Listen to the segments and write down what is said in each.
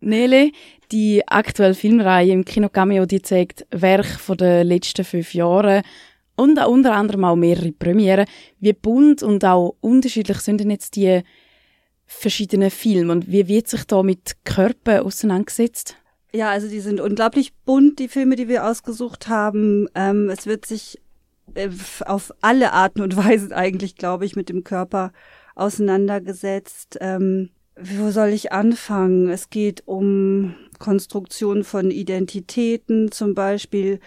Nele, die aktuelle Filmreihe im Kino Cameo, die zeigt Werk von den letzten fünf Jahren und auch unter anderem auch mehrere Premiere. Wie bunt und auch unterschiedlich sind denn jetzt die verschiedenen Filme und wie wird sich da mit Körper auseinandergesetzt? Ja, also die sind unglaublich bunt, die Filme, die wir ausgesucht haben. Ähm, es wird sich äh, auf alle Arten und Weisen eigentlich, glaube ich, mit dem Körper auseinandergesetzt. Ähm, wo soll ich anfangen? Es geht um Konstruktion von Identitäten, zum Beispiel,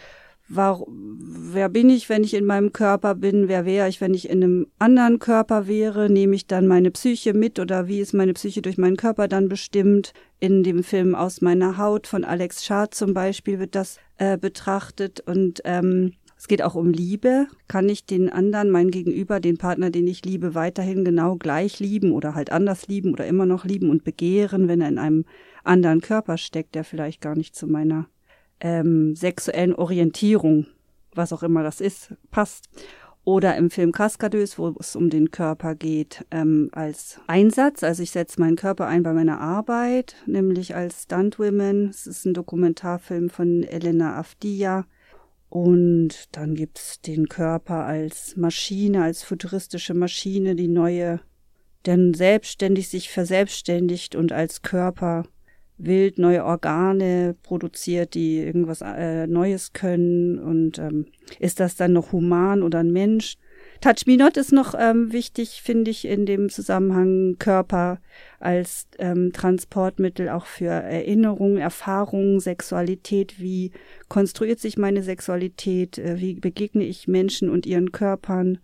war, wer bin ich, wenn ich in meinem Körper bin? Wer wäre ich, wenn ich in einem anderen Körper wäre? Nehme ich dann meine Psyche mit oder wie ist meine Psyche durch meinen Körper dann bestimmt? In dem Film Aus meiner Haut von Alex Schad zum Beispiel wird das äh, betrachtet und ähm, es geht auch um Liebe. Kann ich den anderen, mein Gegenüber, den Partner, den ich liebe, weiterhin genau gleich lieben oder halt anders lieben oder immer noch lieben und begehren, wenn er in einem anderen Körper steckt, der vielleicht gar nicht zu meiner ähm, sexuellen Orientierung, was auch immer das ist, passt. Oder im Film Cascadeuse, wo es um den Körper geht, ähm, als Einsatz. Also ich setze meinen Körper ein bei meiner Arbeit, nämlich als Stuntwomen. Es ist ein Dokumentarfilm von Elena Afdia und dann gibt's den Körper als Maschine, als futuristische Maschine, die neue, denn selbstständig sich verselbstständigt und als Körper wild neue Organe produziert, die irgendwas äh, Neues können. Und ähm, ist das dann noch human oder ein Mensch? Touch Me Not ist noch ähm, wichtig, finde ich, in dem Zusammenhang Körper als ähm, Transportmittel auch für Erinnerung, Erfahrung, Sexualität. Wie konstruiert sich meine Sexualität? Äh, wie begegne ich Menschen und ihren Körpern?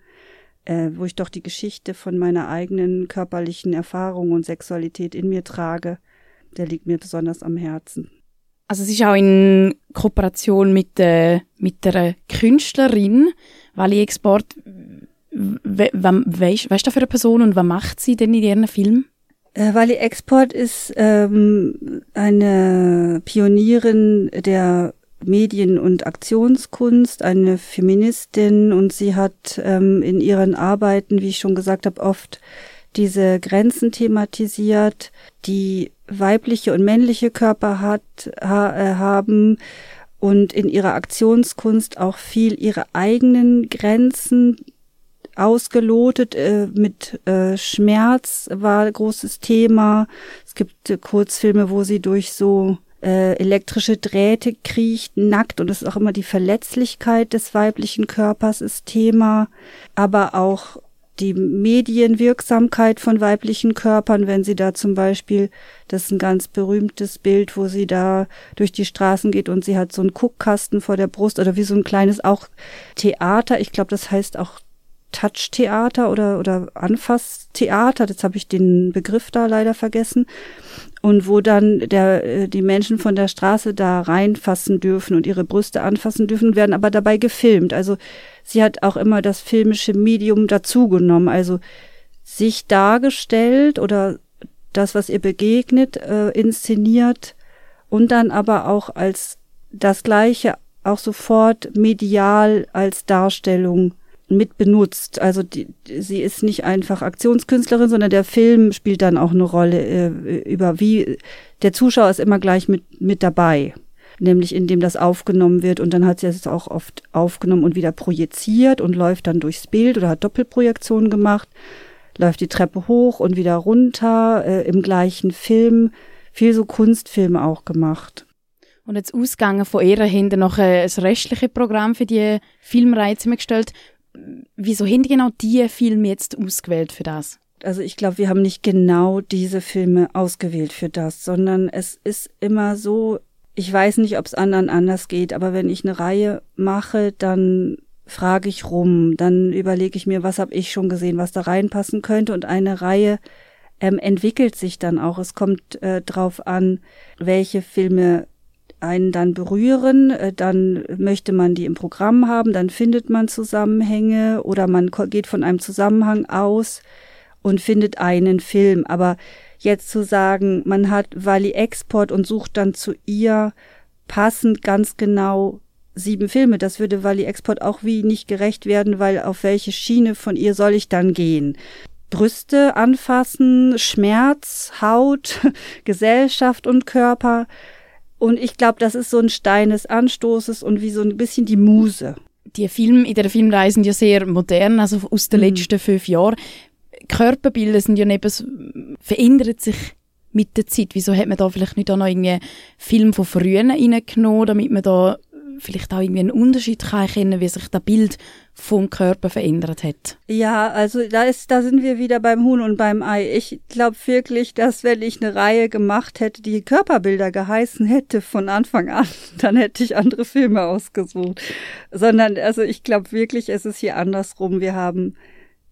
Äh, wo ich doch die Geschichte von meiner eigenen körperlichen Erfahrung und Sexualität in mir trage, der liegt mir besonders am Herzen. Also es ist auch in Kooperation mit, äh, mit der Künstlerin Wally Export Wer ist das für eine Person und was macht sie denn in ihren Film? Äh, Wally Export ist ähm, eine Pionierin der Medien- und Aktionskunst, eine Feministin und sie hat ähm, in ihren Arbeiten, wie ich schon gesagt habe, oft diese Grenzen thematisiert, die weibliche und männliche Körper hat, ha, äh, haben und in ihrer Aktionskunst auch viel ihre eigenen Grenzen ausgelotet. Äh, mit äh, Schmerz war großes Thema. Es gibt äh, Kurzfilme, wo sie durch so elektrische Drähte kriecht, nackt. Und es ist auch immer die Verletzlichkeit des weiblichen Körpers ist Thema. Aber auch die Medienwirksamkeit von weiblichen Körpern, wenn sie da zum Beispiel, das ist ein ganz berühmtes Bild, wo sie da durch die Straßen geht und sie hat so einen Guckkasten vor der Brust oder wie so ein kleines auch Theater. Ich glaube, das heißt auch Touch-Theater oder, oder Anfasstheater, jetzt habe ich den Begriff da leider vergessen, und wo dann der, äh, die Menschen von der Straße da reinfassen dürfen und ihre Brüste anfassen dürfen, werden aber dabei gefilmt. Also sie hat auch immer das filmische Medium dazugenommen, also sich dargestellt oder das, was ihr begegnet, äh, inszeniert und dann aber auch als das Gleiche auch sofort medial als Darstellung mit benutzt. Also die, sie ist nicht einfach Aktionskünstlerin, sondern der Film spielt dann auch eine Rolle äh, über wie der Zuschauer ist immer gleich mit mit dabei, nämlich indem das aufgenommen wird und dann hat sie es auch oft aufgenommen und wieder projiziert und läuft dann durchs Bild oder hat Doppelprojektionen gemacht, läuft die Treppe hoch und wieder runter äh, im gleichen Film, viel so Kunstfilme auch gemacht. Und jetzt ausgegangen von ihr haben noch äh, ein restliche Programm für die Filmreihe zusammengestellt wieso haben genau die Filme jetzt ausgewählt für das? Also ich glaube, wir haben nicht genau diese Filme ausgewählt für das, sondern es ist immer so, ich weiß nicht, ob es anderen anders geht, aber wenn ich eine Reihe mache, dann frage ich rum, dann überlege ich mir, was habe ich schon gesehen, was da reinpassen könnte und eine Reihe ähm, entwickelt sich dann auch. Es kommt äh, drauf an, welche Filme einen dann berühren, äh, dann möchte man die im Programm haben, dann findet man Zusammenhänge oder man geht von einem Zusammenhang aus und findet einen Film. Aber jetzt zu sagen, man hat Wally Export und sucht dann zu ihr passend ganz genau sieben Filme, das würde Wally Export auch wie nicht gerecht werden, weil auf welche Schiene von ihr soll ich dann gehen? Brüste anfassen, Schmerz, Haut, Gesellschaft und Körper. Und ich glaube, das ist so ein Stein des Anstoßes und wie so ein bisschen die Muse. Die Filme in der Filmreihe sind ja sehr modern, also aus den mhm. letzten fünf Jahren. Körperbilder sind ja neben, verändert sich mit der Zeit. Wieso hat man da vielleicht nicht auch noch irgendwie Film von früher reingenommen, damit man da vielleicht auch irgendwie einen Unterschied kann erkennen, wie sich das Bild vom Körper verändert hat. Ja, also da ist, da sind wir wieder beim Huhn und beim Ei. Ich glaube wirklich, dass wenn ich eine Reihe gemacht hätte, die Körperbilder geheißen hätte von Anfang an, dann hätte ich andere Filme ausgesucht. Sondern, also ich glaube wirklich, es ist hier andersrum. Wir haben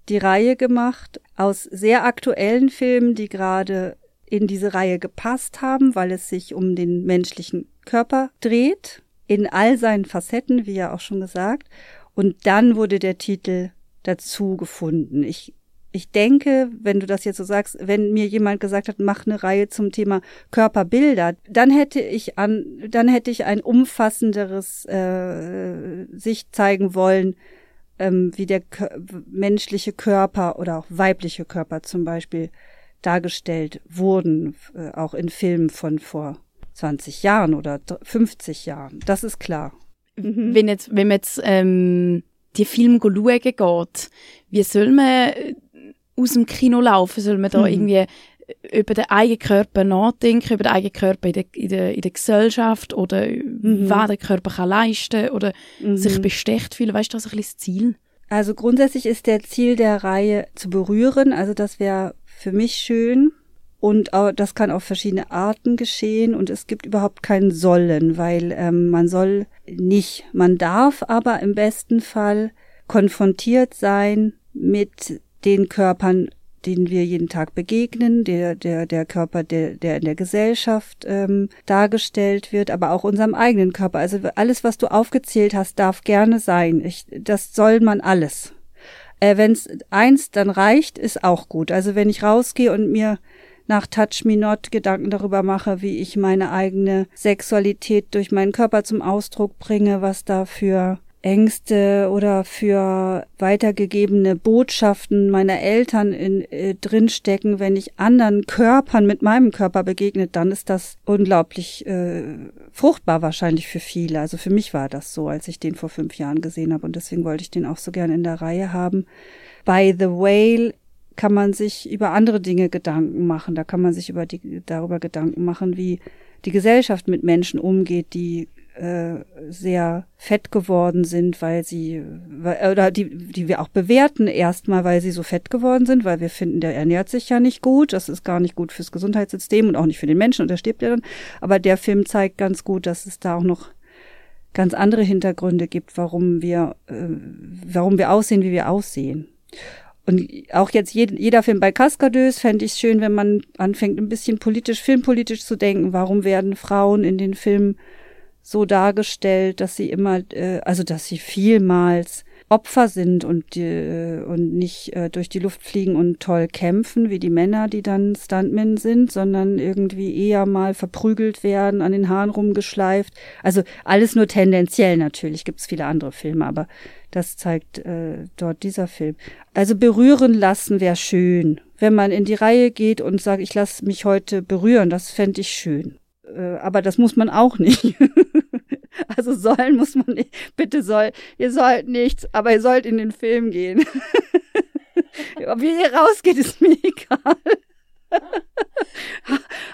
die Reihe gemacht aus sehr aktuellen Filmen, die gerade in diese Reihe gepasst haben, weil es sich um den menschlichen Körper dreht in all seinen Facetten, wie ja auch schon gesagt. Und dann wurde der Titel dazu gefunden. Ich, ich denke, wenn du das jetzt so sagst, wenn mir jemand gesagt hat, mach eine Reihe zum Thema Körperbilder, dann hätte ich an, dann hätte ich ein umfassenderes äh, Sicht zeigen wollen, ähm, wie der menschliche Körper oder auch weibliche Körper zum Beispiel dargestellt wurden, äh, auch in Filmen von vor 20 Jahren oder 50 Jahren. Das ist klar. Mhm. Wenn, jetzt, wenn man jetzt ähm, die Filme schauen geht, wie soll man äh, aus dem Kino laufen? Soll man da mhm. irgendwie äh, über den eigenen Körper nachdenken, über den eigenen Körper in der, in der, in der Gesellschaft oder mhm. was der Körper kann leisten oder mhm. sich bestecht fühlen? Weißt du, das ist ein bisschen das Ziel? Also grundsätzlich ist der Ziel der Reihe zu berühren. Also das wäre für mich schön. Und das kann auf verschiedene Arten geschehen und es gibt überhaupt kein Sollen, weil ähm, man soll nicht, man darf aber im besten Fall konfrontiert sein mit den Körpern, denen wir jeden Tag begegnen, der, der, der Körper, der, der in der Gesellschaft ähm, dargestellt wird, aber auch unserem eigenen Körper. Also alles, was du aufgezählt hast, darf gerne sein. Ich, das soll man alles. Äh, wenn es eins dann reicht, ist auch gut. Also wenn ich rausgehe und mir nach Touch Me Not Gedanken darüber mache, wie ich meine eigene Sexualität durch meinen Körper zum Ausdruck bringe, was da für Ängste oder für weitergegebene Botschaften meiner Eltern in, äh, drinstecken, wenn ich anderen Körpern mit meinem Körper begegnet, dann ist das unglaublich äh, fruchtbar wahrscheinlich für viele. Also für mich war das so, als ich den vor fünf Jahren gesehen habe und deswegen wollte ich den auch so gern in der Reihe haben. By the Whale kann man sich über andere Dinge Gedanken machen. Da kann man sich über die, darüber Gedanken machen, wie die Gesellschaft mit Menschen umgeht, die äh, sehr fett geworden sind, weil sie oder die, die wir auch bewerten erstmal, weil sie so fett geworden sind, weil wir finden, der ernährt sich ja nicht gut, das ist gar nicht gut fürs Gesundheitssystem und auch nicht für den Menschen und der stirbt ja dann. Aber der Film zeigt ganz gut, dass es da auch noch ganz andere Hintergründe gibt, warum wir, äh, warum wir aussehen, wie wir aussehen. Und auch jetzt jeder Film bei Cascadeuse fände ich es schön, wenn man anfängt, ein bisschen politisch, filmpolitisch zu denken. Warum werden Frauen in den Filmen so dargestellt, dass sie immer, äh, also dass sie vielmals Opfer sind und, äh, und nicht äh, durch die Luft fliegen und toll kämpfen, wie die Männer, die dann Stuntmen sind, sondern irgendwie eher mal verprügelt werden, an den Haaren rumgeschleift. Also alles nur tendenziell natürlich, gibt es viele andere Filme, aber das zeigt äh, dort dieser Film. Also berühren lassen wäre schön. Wenn man in die Reihe geht und sagt, ich lasse mich heute berühren, das fände ich schön. Äh, aber das muss man auch nicht. Also sollen muss man nicht. Bitte soll, ihr sollt nichts, aber ihr sollt in den Film gehen. Wie ihr rausgeht, ist mir egal.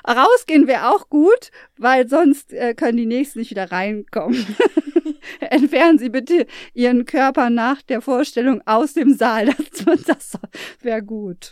Rausgehen wäre auch gut, weil sonst äh, können die Nächsten nicht wieder reinkommen. Entfernen Sie bitte Ihren Körper nach der Vorstellung aus dem Saal. Das, das wäre gut.